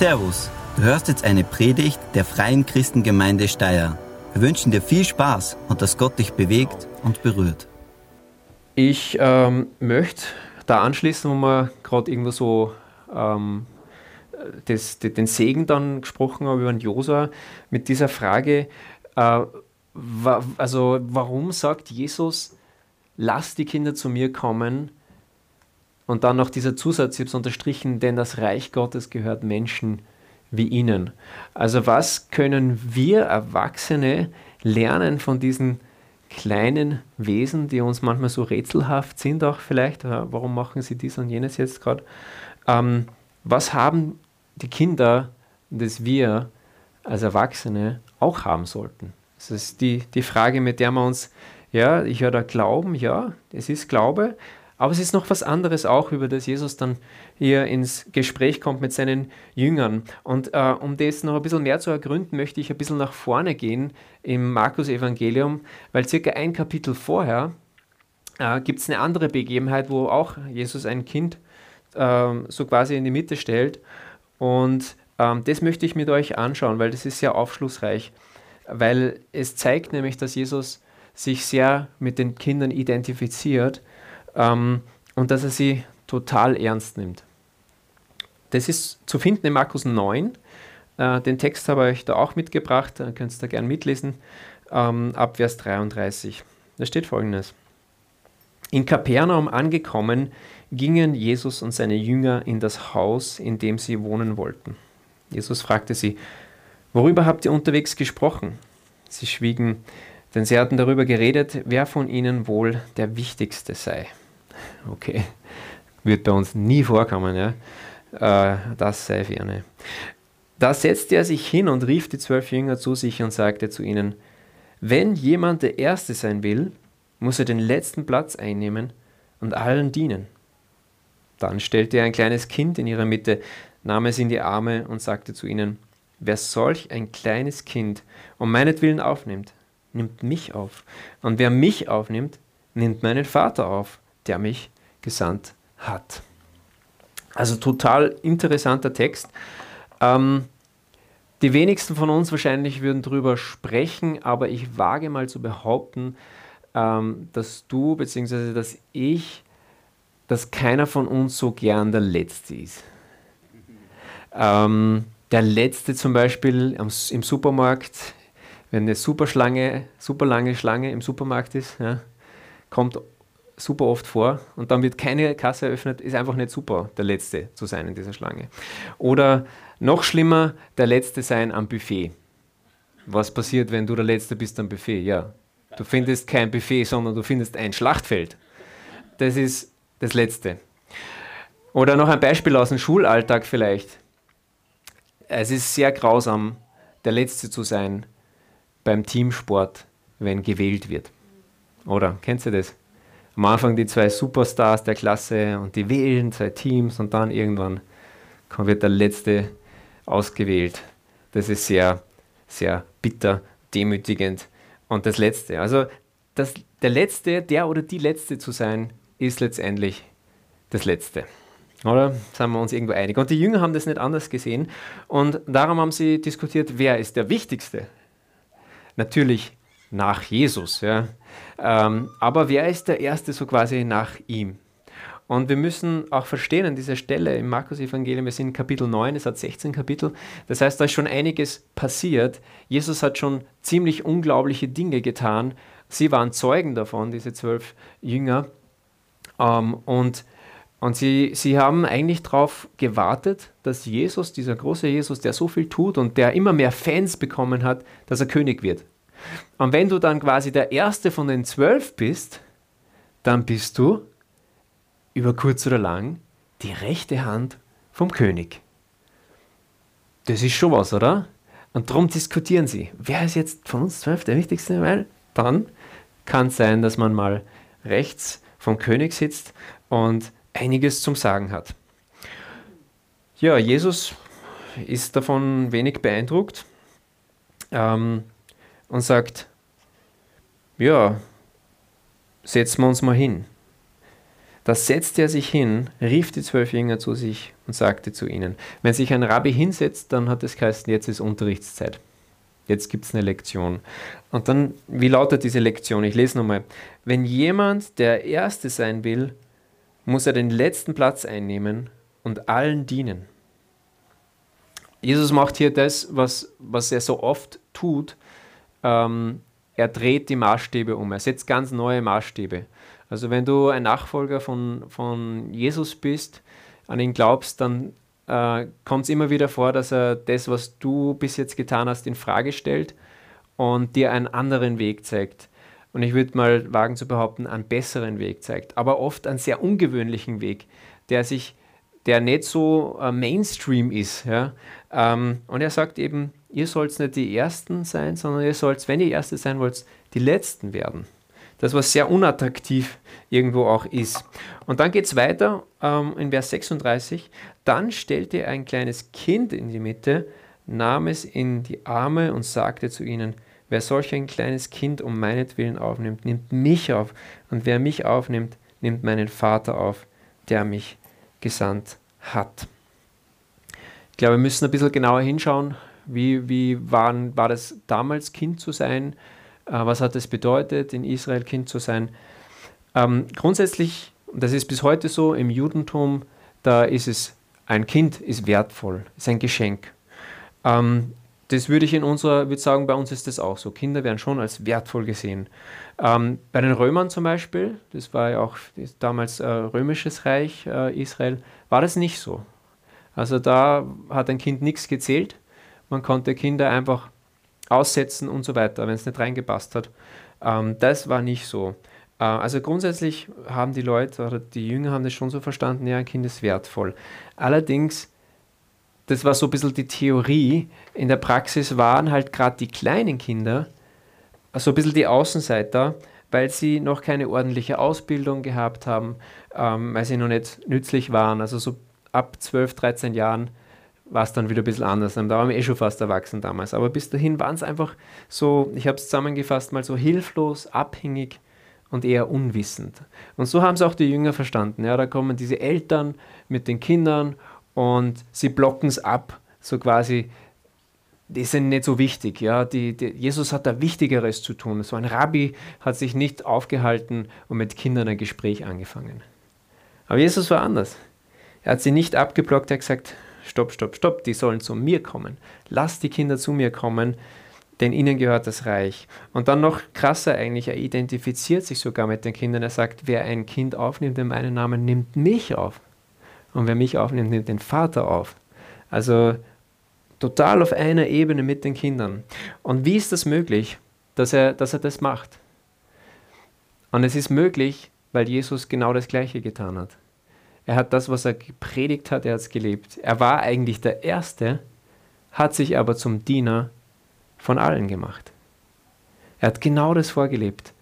Servus, du hörst jetzt eine Predigt der Freien Christengemeinde Steyr. Wir wünschen dir viel Spaß und dass Gott dich bewegt und berührt. Ich ähm, möchte da anschließen, wo wir gerade irgendwo so ähm, das, den Segen dann gesprochen haben über den Josua mit dieser Frage, äh, wa, also warum sagt Jesus, lasst die Kinder zu mir kommen und dann noch dieser Zusatz, ich habe es unterstrichen, denn das Reich Gottes gehört Menschen wie ihnen. Also was können wir Erwachsene lernen von diesen kleinen Wesen, die uns manchmal so rätselhaft sind, auch vielleicht, warum machen sie dies und jenes jetzt gerade? Ähm, was haben die Kinder, das wir als Erwachsene auch haben sollten? Das ist die, die Frage, mit der wir uns, ja, ich höre da Glauben, ja, es ist Glaube, aber es ist noch was anderes auch, über das Jesus dann hier ins Gespräch kommt mit seinen Jüngern. Und äh, um das noch ein bisschen mehr zu ergründen, möchte ich ein bisschen nach vorne gehen im Markus-Evangelium, weil circa ein Kapitel vorher äh, gibt es eine andere Begebenheit, wo auch Jesus ein Kind äh, so quasi in die Mitte stellt. Und ähm, das möchte ich mit euch anschauen, weil das ist sehr aufschlussreich, weil es zeigt nämlich, dass Jesus sich sehr mit den Kindern identifiziert ähm, und dass er sie total ernst nimmt. Das ist zu finden in Markus 9. Äh, den Text habe ich da auch mitgebracht, da könnt ihr da gerne mitlesen, ähm, ab Vers 33. Da steht folgendes. In Kapernaum angekommen, gingen Jesus und seine Jünger in das Haus, in dem sie wohnen wollten. Jesus fragte sie, worüber habt ihr unterwegs gesprochen? Sie schwiegen, denn sie hatten darüber geredet, wer von ihnen wohl der Wichtigste sei. Okay, wird bei uns nie vorkommen, ja. Äh, das sei ferne. Da setzte er sich hin und rief die zwölf Jünger zu sich und sagte zu ihnen, wenn jemand der Erste sein will, muss er den letzten Platz einnehmen und allen dienen. Dann stellte er ein kleines Kind in ihrer Mitte, nahm es in die Arme und sagte zu ihnen, wer solch ein kleines Kind um meinetwillen aufnimmt, nimmt mich auf. Und wer mich aufnimmt, nimmt meinen Vater auf der mich gesandt hat. Also total interessanter Text. Ähm, die wenigsten von uns wahrscheinlich würden darüber sprechen, aber ich wage mal zu behaupten, ähm, dass du bzw. dass ich, dass keiner von uns so gern der Letzte ist. Ähm, der Letzte zum Beispiel im Supermarkt, wenn eine super Schlange, super lange Schlange im Supermarkt ist, ja, kommt super oft vor und dann wird keine Kasse eröffnet, ist einfach nicht super, der Letzte zu sein in dieser Schlange. Oder noch schlimmer, der Letzte sein am Buffet. Was passiert, wenn du der Letzte bist am Buffet? Ja, du findest kein Buffet, sondern du findest ein Schlachtfeld. Das ist das Letzte. Oder noch ein Beispiel aus dem Schulalltag vielleicht. Es ist sehr grausam, der Letzte zu sein beim Teamsport, wenn gewählt wird. Oder kennst du das? Am Anfang die zwei Superstars der Klasse und die wählen zwei Teams und dann irgendwann wird der letzte ausgewählt. Das ist sehr, sehr bitter, demütigend. Und das letzte, also das, der letzte, der oder die letzte zu sein, ist letztendlich das letzte. Oder? Sind wir uns irgendwo einig. Und die Jünger haben das nicht anders gesehen. Und darum haben sie diskutiert, wer ist der Wichtigste? Natürlich nach Jesus. Ja. Ähm, aber wer ist der Erste so quasi nach ihm? Und wir müssen auch verstehen an dieser Stelle im Markus-Evangelium, wir sind in Kapitel 9, es hat 16 Kapitel, das heißt, da ist schon einiges passiert. Jesus hat schon ziemlich unglaubliche Dinge getan. Sie waren Zeugen davon, diese zwölf Jünger. Ähm, und und sie, sie haben eigentlich darauf gewartet, dass Jesus, dieser große Jesus, der so viel tut und der immer mehr Fans bekommen hat, dass er König wird. Und wenn du dann quasi der erste von den zwölf bist, dann bist du über kurz oder lang die rechte Hand vom König. Das ist schon was, oder? Und darum diskutieren sie. Wer ist jetzt von uns zwölf der Wichtigste? Weil dann kann es sein, dass man mal rechts vom König sitzt und einiges zum Sagen hat. Ja, Jesus ist davon wenig beeindruckt. Ähm, und sagt, ja, setzen wir uns mal hin. Da setzte er sich hin, rief die zwölf Jünger zu sich und sagte zu ihnen, wenn sich ein Rabbi hinsetzt, dann hat es geheißen, jetzt ist Unterrichtszeit. Jetzt gibt es eine Lektion. Und dann, wie lautet diese Lektion? Ich lese nochmal. Wenn jemand der Erste sein will, muss er den letzten Platz einnehmen und allen dienen. Jesus macht hier das, was, was er so oft tut. Ähm, er dreht die Maßstäbe um. Er setzt ganz neue Maßstäbe. Also wenn du ein Nachfolger von, von Jesus bist, an ihn glaubst, dann äh, kommt es immer wieder vor, dass er das, was du bis jetzt getan hast, in Frage stellt und dir einen anderen Weg zeigt. Und ich würde mal wagen zu behaupten, einen besseren Weg zeigt, aber oft einen sehr ungewöhnlichen Weg, der sich, der nicht so äh, Mainstream ist. Ja? Ähm, und er sagt eben, ihr sollt nicht die Ersten sein, sondern ihr sollt, wenn ihr Erste sein wollt, die Letzten werden. Das, was sehr unattraktiv irgendwo auch ist. Und dann geht es weiter ähm, in Vers 36. Dann stellte er ein kleines Kind in die Mitte, nahm es in die Arme und sagte zu ihnen, wer solch ein kleines Kind um meinetwillen aufnimmt, nimmt mich auf. Und wer mich aufnimmt, nimmt meinen Vater auf, der mich gesandt hat. Ich glaube, wir müssen ein bisschen genauer hinschauen, wie, wie waren, war das damals Kind zu sein? Äh, was hat es bedeutet, in Israel Kind zu sein? Ähm, grundsätzlich, das ist bis heute so, im Judentum, da ist es, ein Kind ist wertvoll, ist ein Geschenk. Ähm, das würde ich in unserer, würde sagen, bei uns ist das auch so. Kinder werden schon als wertvoll gesehen. Ähm, bei den Römern zum Beispiel, das war ja auch damals äh, römisches Reich, äh, Israel, war das nicht so. Also da hat ein Kind nichts gezählt. Man konnte Kinder einfach aussetzen und so weiter, wenn es nicht reingepasst hat. Ähm, das war nicht so. Äh, also grundsätzlich haben die Leute oder die Jünger haben das schon so verstanden, ja, ein Kind ist wertvoll. Allerdings, das war so ein bisschen die Theorie, in der Praxis waren halt gerade die kleinen Kinder so ein bisschen die Außenseiter, weil sie noch keine ordentliche Ausbildung gehabt haben, ähm, weil sie noch nicht nützlich waren. Also so ab 12, 13 Jahren war es dann wieder ein bisschen anders. Da waren wir eh schon fast erwachsen damals. Aber bis dahin waren es einfach so, ich habe es zusammengefasst, mal so hilflos, abhängig und eher unwissend. Und so haben es auch die Jünger verstanden. Ja, da kommen diese Eltern mit den Kindern und sie blocken es ab, so quasi, die sind nicht so wichtig. Ja, die, die, Jesus hat da Wichtigeres zu tun. So ein Rabbi hat sich nicht aufgehalten und mit Kindern ein Gespräch angefangen. Aber Jesus war anders. Er hat sie nicht abgeblockt, er hat gesagt, stopp, stopp, stopp, die sollen zu mir kommen. Lass die Kinder zu mir kommen, denn ihnen gehört das Reich. Und dann noch krasser eigentlich, er identifiziert sich sogar mit den Kindern. Er sagt, wer ein Kind aufnimmt in meinen Namen, nimmt mich auf. Und wer mich aufnimmt, nimmt den Vater auf. Also total auf einer Ebene mit den Kindern. Und wie ist das möglich, dass er, dass er das macht? Und es ist möglich, weil Jesus genau das Gleiche getan hat. Er hat das, was er gepredigt hat, er hat es gelebt. Er war eigentlich der Erste, hat sich aber zum Diener von allen gemacht. Er hat genau das vorgelebt.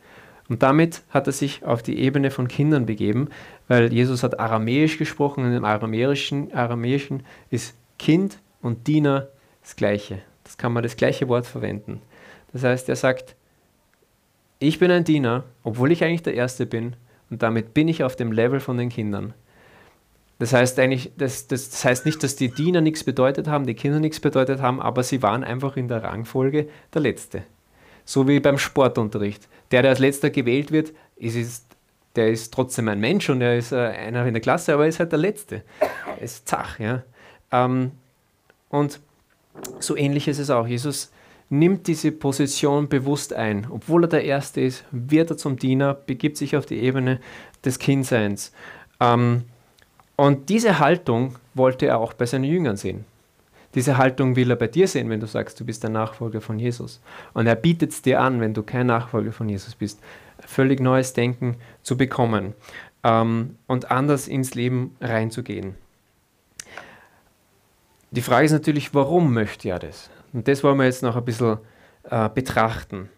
Und damit hat er sich auf die Ebene von Kindern begeben, weil Jesus hat Aramäisch gesprochen und im Aramäischen, Aramäischen ist Kind und Diener das gleiche. Das kann man das gleiche Wort verwenden. Das heißt, er sagt, ich bin ein Diener, obwohl ich eigentlich der Erste bin, und damit bin ich auf dem Level von den Kindern. Das heißt eigentlich, das, das, das, heißt nicht, dass die Diener nichts bedeutet haben, die Kinder nichts bedeutet haben, aber sie waren einfach in der Rangfolge der Letzte. So wie beim Sportunterricht. Der, der als letzter gewählt wird, ist, ist, der ist trotzdem ein Mensch und er ist äh, einer in der Klasse, aber er ist halt der Letzte. Er ist zach, ja. Ähm, und so ähnlich ist es auch. Jesus nimmt diese Position bewusst ein. Obwohl er der Erste ist, wird er zum Diener, begibt sich auf die Ebene des Kindseins. Ähm, und diese Haltung wollte er auch bei seinen Jüngern sehen. Diese Haltung will er bei dir sehen, wenn du sagst, du bist der Nachfolger von Jesus. Und er bietet es dir an, wenn du kein Nachfolger von Jesus bist, völlig neues Denken zu bekommen ähm, und anders ins Leben reinzugehen. Die Frage ist natürlich, warum möchte er das? Und das wollen wir jetzt noch ein bisschen äh, betrachten.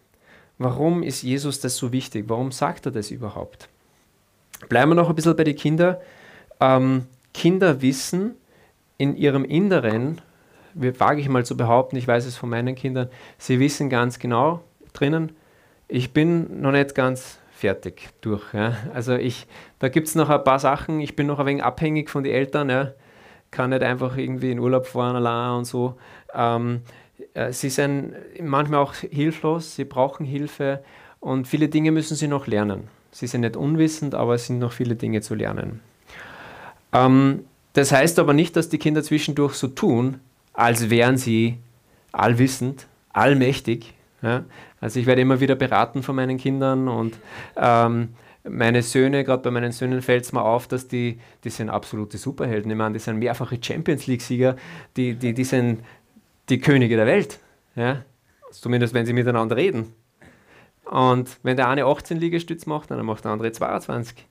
Warum ist Jesus das so wichtig? Warum sagt er das überhaupt? Bleiben wir noch ein bisschen bei den Kindern. Ähm, Kinder wissen in ihrem Inneren, wage ich mal zu behaupten, ich weiß es von meinen Kindern, sie wissen ganz genau drinnen, ich bin noch nicht ganz fertig durch. Ja. Also ich, da gibt es noch ein paar Sachen, ich bin noch ein wenig abhängig von den Eltern, ja. kann nicht einfach irgendwie in Urlaub fahren allein und so. Ähm, äh, sie sind manchmal auch hilflos, sie brauchen Hilfe und viele Dinge müssen sie noch lernen. Sie sind nicht unwissend, aber es sind noch viele Dinge zu lernen. Ähm, das heißt aber nicht, dass die Kinder zwischendurch so tun, als wären sie allwissend, allmächtig. Ja? Also ich werde immer wieder beraten von meinen Kindern und ähm, meine Söhne, gerade bei meinen Söhnen fällt es mir auf, dass die, die sind absolute Superhelden. Ich meine, die sind mehrfache Champions League-Sieger, die, die, die sind die Könige der Welt. Ja? Zumindest wenn sie miteinander reden. Und wenn der eine 18 Liegestütz macht, dann macht der andere 22.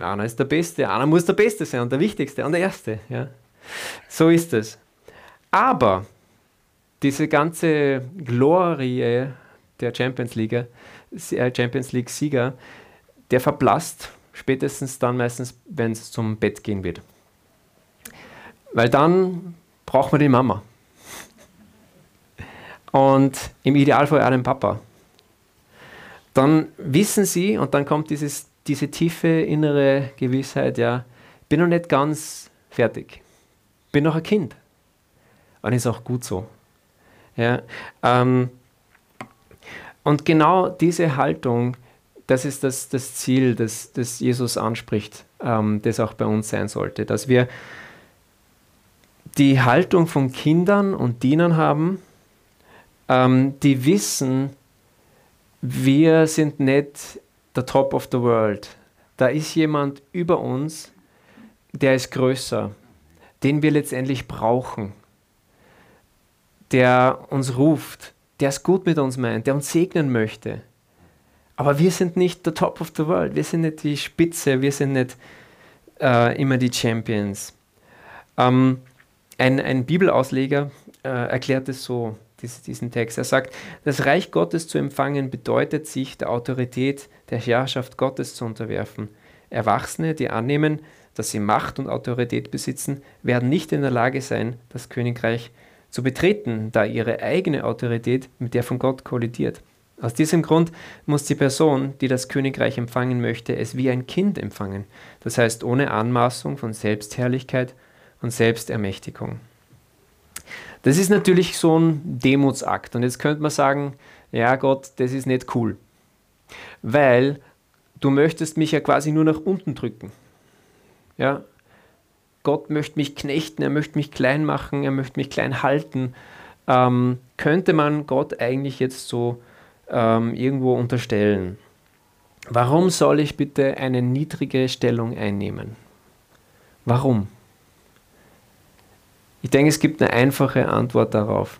Einer ist der Beste, einer muss der Beste sein und der Wichtigste und der Erste. Ja? So ist es. Aber diese ganze Glorie der Champions League, äh, Champions League Sieger, der verblasst spätestens dann meistens, wenn es zum Bett gehen wird. Weil dann braucht man die Mama. Und im Idealfall auch den Papa. Dann wissen sie, und dann kommt dieses, diese tiefe innere Gewissheit, ja, bin noch nicht ganz fertig. Bin noch ein Kind. Und ist auch gut so. Ja, ähm, und genau diese Haltung, das ist das, das Ziel, das, das Jesus anspricht, ähm, das auch bei uns sein sollte, dass wir die Haltung von Kindern und Dienern haben, ähm, die wissen, wir sind nicht der Top of the World. Da ist jemand über uns, der ist größer, den wir letztendlich brauchen, der uns ruft, der es gut mit uns meint, der uns segnen möchte. Aber wir sind nicht der Top of the World, wir sind nicht die Spitze, wir sind nicht äh, immer die Champions. Ähm, ein, ein Bibelausleger äh, erklärt es so, diesen Text. Er sagt, das Reich Gottes zu empfangen bedeutet, sich der Autorität der Herrschaft Gottes zu unterwerfen. Erwachsene, die annehmen, dass sie Macht und Autorität besitzen, werden nicht in der Lage sein, das Königreich zu betreten, da ihre eigene Autorität mit der von Gott kollidiert. Aus diesem Grund muss die Person, die das Königreich empfangen möchte, es wie ein Kind empfangen, das heißt ohne Anmaßung von Selbstherrlichkeit und Selbstermächtigung. Das ist natürlich so ein Demutsakt. Und jetzt könnte man sagen, ja Gott, das ist nicht cool. Weil du möchtest mich ja quasi nur nach unten drücken. Ja, Gott möchte mich knechten, er möchte mich klein machen, er möchte mich klein halten. Ähm, könnte man Gott eigentlich jetzt so ähm, irgendwo unterstellen? Warum soll ich bitte eine niedrige Stellung einnehmen? Warum? Ich denke, es gibt eine einfache Antwort darauf.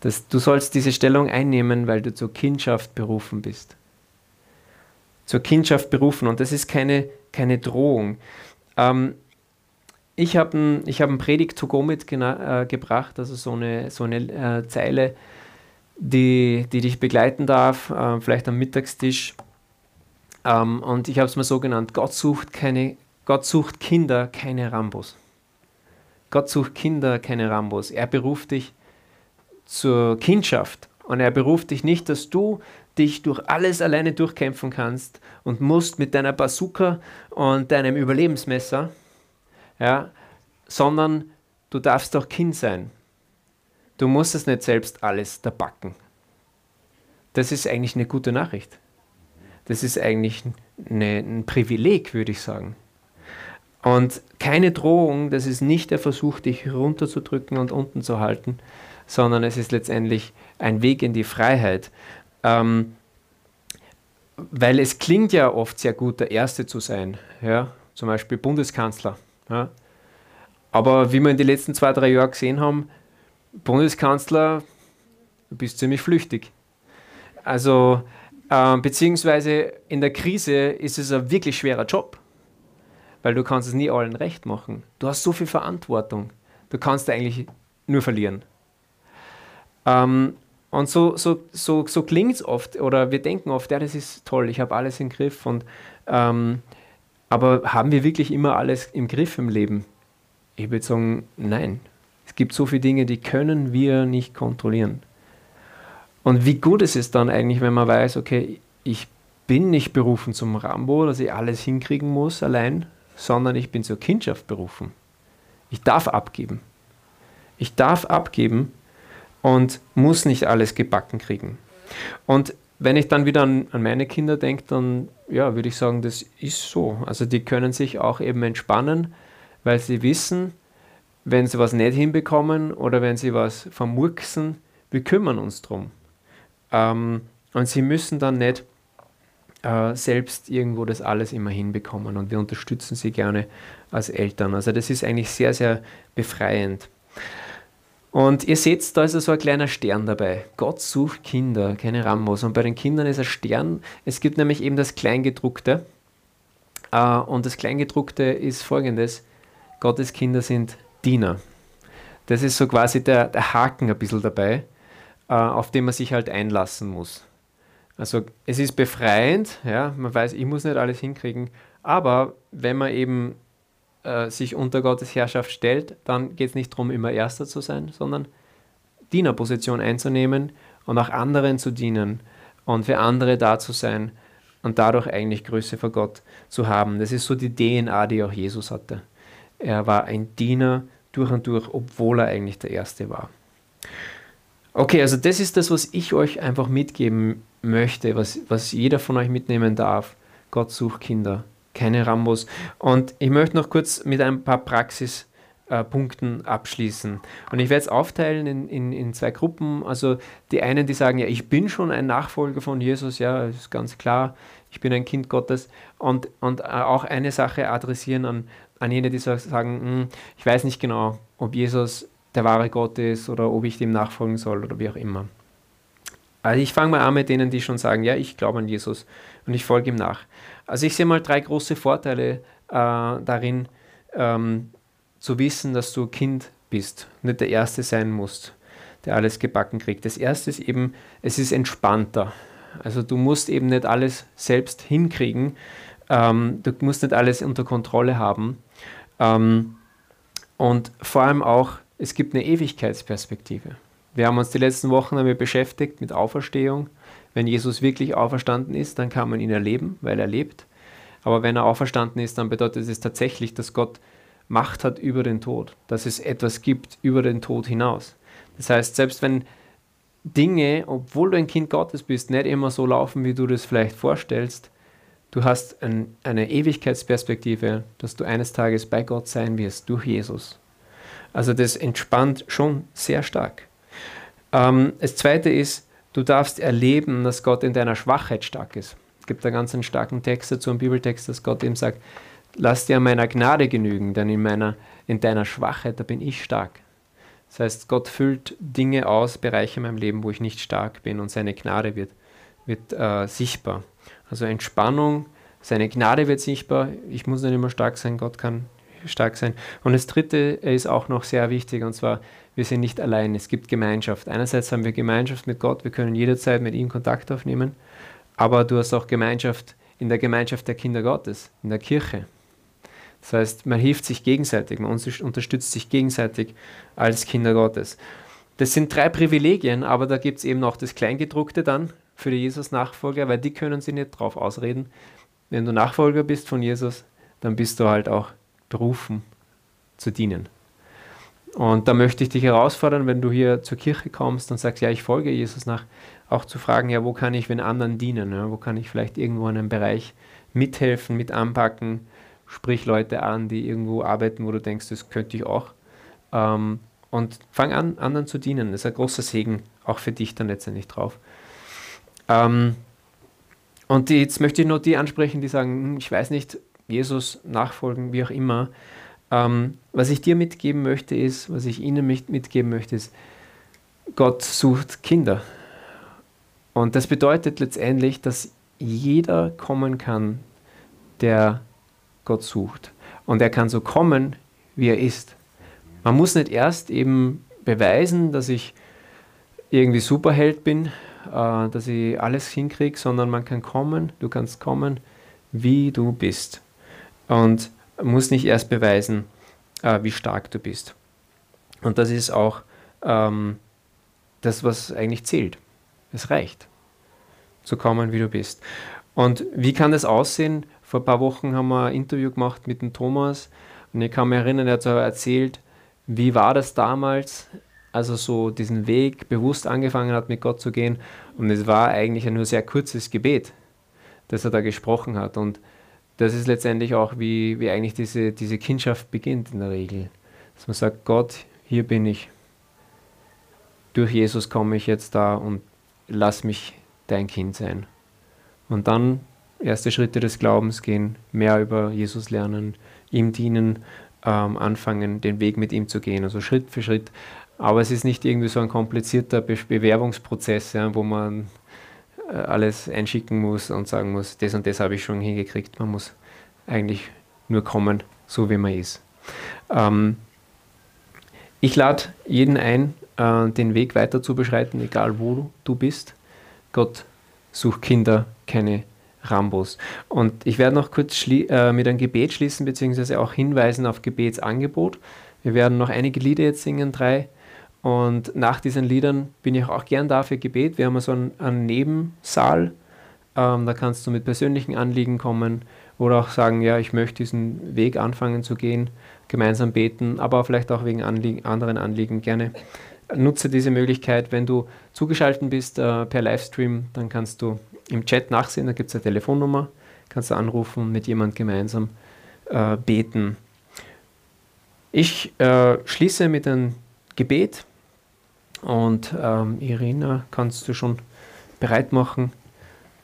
Dass du sollst diese Stellung einnehmen, weil du zur Kindschaft berufen bist. Zur Kindschaft berufen und das ist keine, keine Drohung. Ähm, ich habe ein, hab Predigt to go mitgebracht, äh, also so eine, so eine äh, Zeile, die, die dich begleiten darf, äh, vielleicht am Mittagstisch. Ähm, und ich habe es mal so genannt: Gott sucht, keine, Gott sucht Kinder, keine Rambos. Gott sucht Kinder, keine Rambos. Er beruft dich zur Kindschaft. Und er beruft dich nicht, dass du dich durch alles alleine durchkämpfen kannst und musst mit deiner Bazooka und deinem Überlebensmesser, ja, sondern du darfst doch Kind sein. Du musst es nicht selbst alles da backen. Das ist eigentlich eine gute Nachricht. Das ist eigentlich eine, ein Privileg, würde ich sagen. Und keine Drohung, das ist nicht der Versuch, dich runterzudrücken und unten zu halten, sondern es ist letztendlich ein Weg in die Freiheit. Ähm, weil es klingt ja oft sehr gut, der Erste zu sein. Ja? Zum Beispiel Bundeskanzler. Ja? Aber wie wir in den letzten zwei, drei Jahren gesehen haben, Bundeskanzler, du bist ziemlich flüchtig. Also, äh, beziehungsweise in der Krise ist es ein wirklich schwerer Job, weil du kannst es nie allen recht machen. Du hast so viel Verantwortung. Du kannst eigentlich nur verlieren. Ähm, und so, so, so, so klingt es oft, oder wir denken oft, ja, das ist toll, ich habe alles im Griff. Und, ähm, aber haben wir wirklich immer alles im Griff im Leben? Ich würde sagen, nein. Es gibt so viele Dinge, die können wir nicht kontrollieren. Und wie gut ist es dann eigentlich, wenn man weiß, okay, ich bin nicht berufen zum Rambo, dass ich alles hinkriegen muss allein, sondern ich bin zur Kindschaft berufen. Ich darf abgeben. Ich darf abgeben und muss nicht alles gebacken kriegen. Und wenn ich dann wieder an, an meine Kinder denke, dann ja, würde ich sagen, das ist so. Also die können sich auch eben entspannen, weil sie wissen, wenn sie was nicht hinbekommen oder wenn sie was vermurksen, wir kümmern uns drum. Ähm, und sie müssen dann nicht äh, selbst irgendwo das alles immer hinbekommen und wir unterstützen sie gerne als Eltern. Also das ist eigentlich sehr, sehr befreiend. Und ihr seht, da ist so ein kleiner Stern dabei. Gott sucht Kinder, keine Rambos. Und bei den Kindern ist ein Stern. Es gibt nämlich eben das Kleingedruckte. Äh, und das Kleingedruckte ist folgendes. Gottes Kinder sind Diener. Das ist so quasi der, der Haken ein bisschen dabei, äh, auf den man sich halt einlassen muss. Also es ist befreiend, ja, man weiß, ich muss nicht alles hinkriegen, aber wenn man eben äh, sich unter Gottes Herrschaft stellt, dann geht es nicht darum, immer Erster zu sein, sondern Dienerposition einzunehmen und auch anderen zu dienen und für andere da zu sein und dadurch eigentlich Größe vor Gott zu haben. Das ist so die DNA, die auch Jesus hatte. Er war ein Diener durch und durch, obwohl er eigentlich der Erste war. Okay, also das ist das, was ich euch einfach mitgeben möchte, was, was jeder von euch mitnehmen darf. Gott sucht Kinder keine Rambos. Und ich möchte noch kurz mit ein paar Praxispunkten äh, abschließen. Und ich werde es aufteilen in, in, in zwei Gruppen. Also die einen, die sagen, ja, ich bin schon ein Nachfolger von Jesus, ja, ist ganz klar, ich bin ein Kind Gottes. Und, und äh, auch eine Sache adressieren an, an jene, die sagen, hm, ich weiß nicht genau, ob Jesus der wahre Gott ist oder ob ich dem nachfolgen soll oder wie auch immer. Also ich fange mal an mit denen, die schon sagen, ja, ich glaube an Jesus und ich folge ihm nach. Also ich sehe mal drei große Vorteile äh, darin, ähm, zu wissen, dass du Kind bist, nicht der Erste sein musst, der alles gebacken kriegt. Das Erste ist eben, es ist entspannter. Also du musst eben nicht alles selbst hinkriegen, ähm, du musst nicht alles unter Kontrolle haben. Ähm, und vor allem auch, es gibt eine Ewigkeitsperspektive. Wir haben uns die letzten Wochen damit beschäftigt mit Auferstehung, wenn Jesus wirklich auferstanden ist, dann kann man ihn erleben, weil er lebt. Aber wenn er auferstanden ist, dann bedeutet es tatsächlich, dass Gott Macht hat über den Tod, dass es etwas gibt über den Tod hinaus. Das heißt, selbst wenn Dinge, obwohl du ein Kind Gottes bist, nicht immer so laufen, wie du das vielleicht vorstellst, du hast ein, eine Ewigkeitsperspektive, dass du eines Tages bei Gott sein wirst durch Jesus. Also das entspannt schon sehr stark. Ähm, das Zweite ist, Du darfst erleben, dass Gott in deiner Schwachheit stark ist. Es gibt da ganz einen starken Text dazu, einen Bibeltext, dass Gott ihm sagt, lass dir an meiner Gnade genügen, denn in, meiner, in deiner Schwachheit, da bin ich stark. Das heißt, Gott füllt Dinge aus, Bereiche in meinem Leben, wo ich nicht stark bin und seine Gnade wird, wird äh, sichtbar. Also Entspannung, seine Gnade wird sichtbar. Ich muss nicht immer stark sein, Gott kann stark sein. Und das Dritte ist auch noch sehr wichtig, und zwar wir sind nicht allein, es gibt Gemeinschaft. Einerseits haben wir Gemeinschaft mit Gott, wir können jederzeit mit ihm Kontakt aufnehmen, aber du hast auch Gemeinschaft in der Gemeinschaft der Kinder Gottes, in der Kirche. Das heißt, man hilft sich gegenseitig, man unterstützt sich gegenseitig als Kinder Gottes. Das sind drei Privilegien, aber da gibt es eben noch das Kleingedruckte dann für die Jesus-Nachfolger, weil die können sich nicht drauf ausreden. Wenn du Nachfolger bist von Jesus, dann bist du halt auch berufen zu dienen. Und da möchte ich dich herausfordern, wenn du hier zur Kirche kommst und sagst, ja, ich folge Jesus nach, auch zu fragen, ja, wo kann ich wenn anderen dienen? Ja? Wo kann ich vielleicht irgendwo in einem Bereich mithelfen, mit anpacken? Sprich Leute an, die irgendwo arbeiten, wo du denkst, das könnte ich auch. Ähm, und fang an, anderen zu dienen. Das ist ein großer Segen, auch für dich dann letztendlich drauf. Ähm, und jetzt möchte ich nur die ansprechen, die sagen, hm, ich weiß nicht, Jesus nachfolgen, wie auch immer. Ähm, was ich dir mitgeben möchte, ist, was ich Ihnen mitgeben möchte, ist, Gott sucht Kinder. Und das bedeutet letztendlich, dass jeder kommen kann, der Gott sucht. Und er kann so kommen, wie er ist. Man muss nicht erst eben beweisen, dass ich irgendwie Superheld bin, äh, dass ich alles hinkriege, sondern man kann kommen, du kannst kommen, wie du bist. Und muss nicht erst beweisen, äh, wie stark du bist. Und das ist auch ähm, das, was eigentlich zählt. Es reicht, zu kommen, wie du bist. Und wie kann das aussehen? Vor ein paar Wochen haben wir ein Interview gemacht mit dem Thomas und ich kann mich erinnern, er hat so erzählt, wie war das damals, also so diesen Weg bewusst angefangen hat, mit Gott zu gehen. Und es war eigentlich ein nur sehr kurzes Gebet, das er da gesprochen hat. Und das ist letztendlich auch, wie, wie eigentlich diese, diese Kindschaft beginnt in der Regel. Dass man sagt, Gott, hier bin ich. Durch Jesus komme ich jetzt da und lass mich dein Kind sein. Und dann erste Schritte des Glaubens gehen, mehr über Jesus lernen, ihm dienen, ähm, anfangen, den Weg mit ihm zu gehen, also Schritt für Schritt. Aber es ist nicht irgendwie so ein komplizierter Be Bewerbungsprozess, ja, wo man alles einschicken muss und sagen muss, das und das habe ich schon hingekriegt. Man muss eigentlich nur kommen, so wie man ist. Ähm, ich lade jeden ein, äh, den Weg weiter zu beschreiten, egal wo du bist. Gott sucht Kinder, keine Rambos. Und ich werde noch kurz äh, mit einem Gebet schließen, beziehungsweise auch hinweisen auf Gebetsangebot. Wir werden noch einige Lieder jetzt singen, drei. Und nach diesen Liedern bin ich auch gern da für Gebet. Wir haben so einen, einen Nebensaal. Ähm, da kannst du mit persönlichen Anliegen kommen oder auch sagen, ja, ich möchte diesen Weg anfangen zu gehen, gemeinsam beten, aber vielleicht auch wegen Anliegen, anderen Anliegen gerne. Nutze diese Möglichkeit, wenn du zugeschaltet bist äh, per Livestream, dann kannst du im Chat nachsehen, da gibt es eine Telefonnummer, kannst du anrufen mit jemand gemeinsam äh, beten. Ich äh, schließe mit einem Gebet und ähm, Irina kannst du schon bereit machen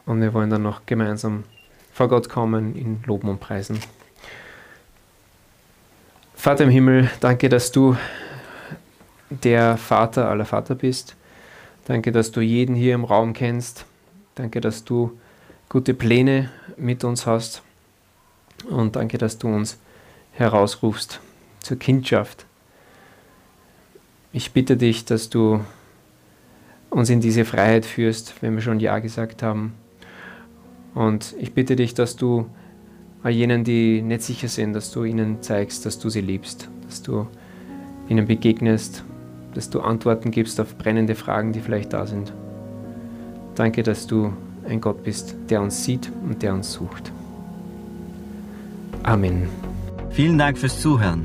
und wir wollen dann noch gemeinsam vor Gott kommen, in Loben und Preisen. Vater im Himmel, danke, dass du der Vater aller Vater bist. Danke, dass du jeden hier im Raum kennst. Danke, dass du gute Pläne mit uns hast. Und danke, dass du uns herausrufst zur Kindschaft. Ich bitte dich, dass du uns in diese Freiheit führst, wenn wir schon Ja gesagt haben. Und ich bitte dich, dass du all jenen, die nicht sicher sind, dass du ihnen zeigst, dass du sie liebst, dass du ihnen begegnest, dass du Antworten gibst auf brennende Fragen, die vielleicht da sind. Danke, dass du ein Gott bist, der uns sieht und der uns sucht. Amen. Vielen Dank fürs Zuhören.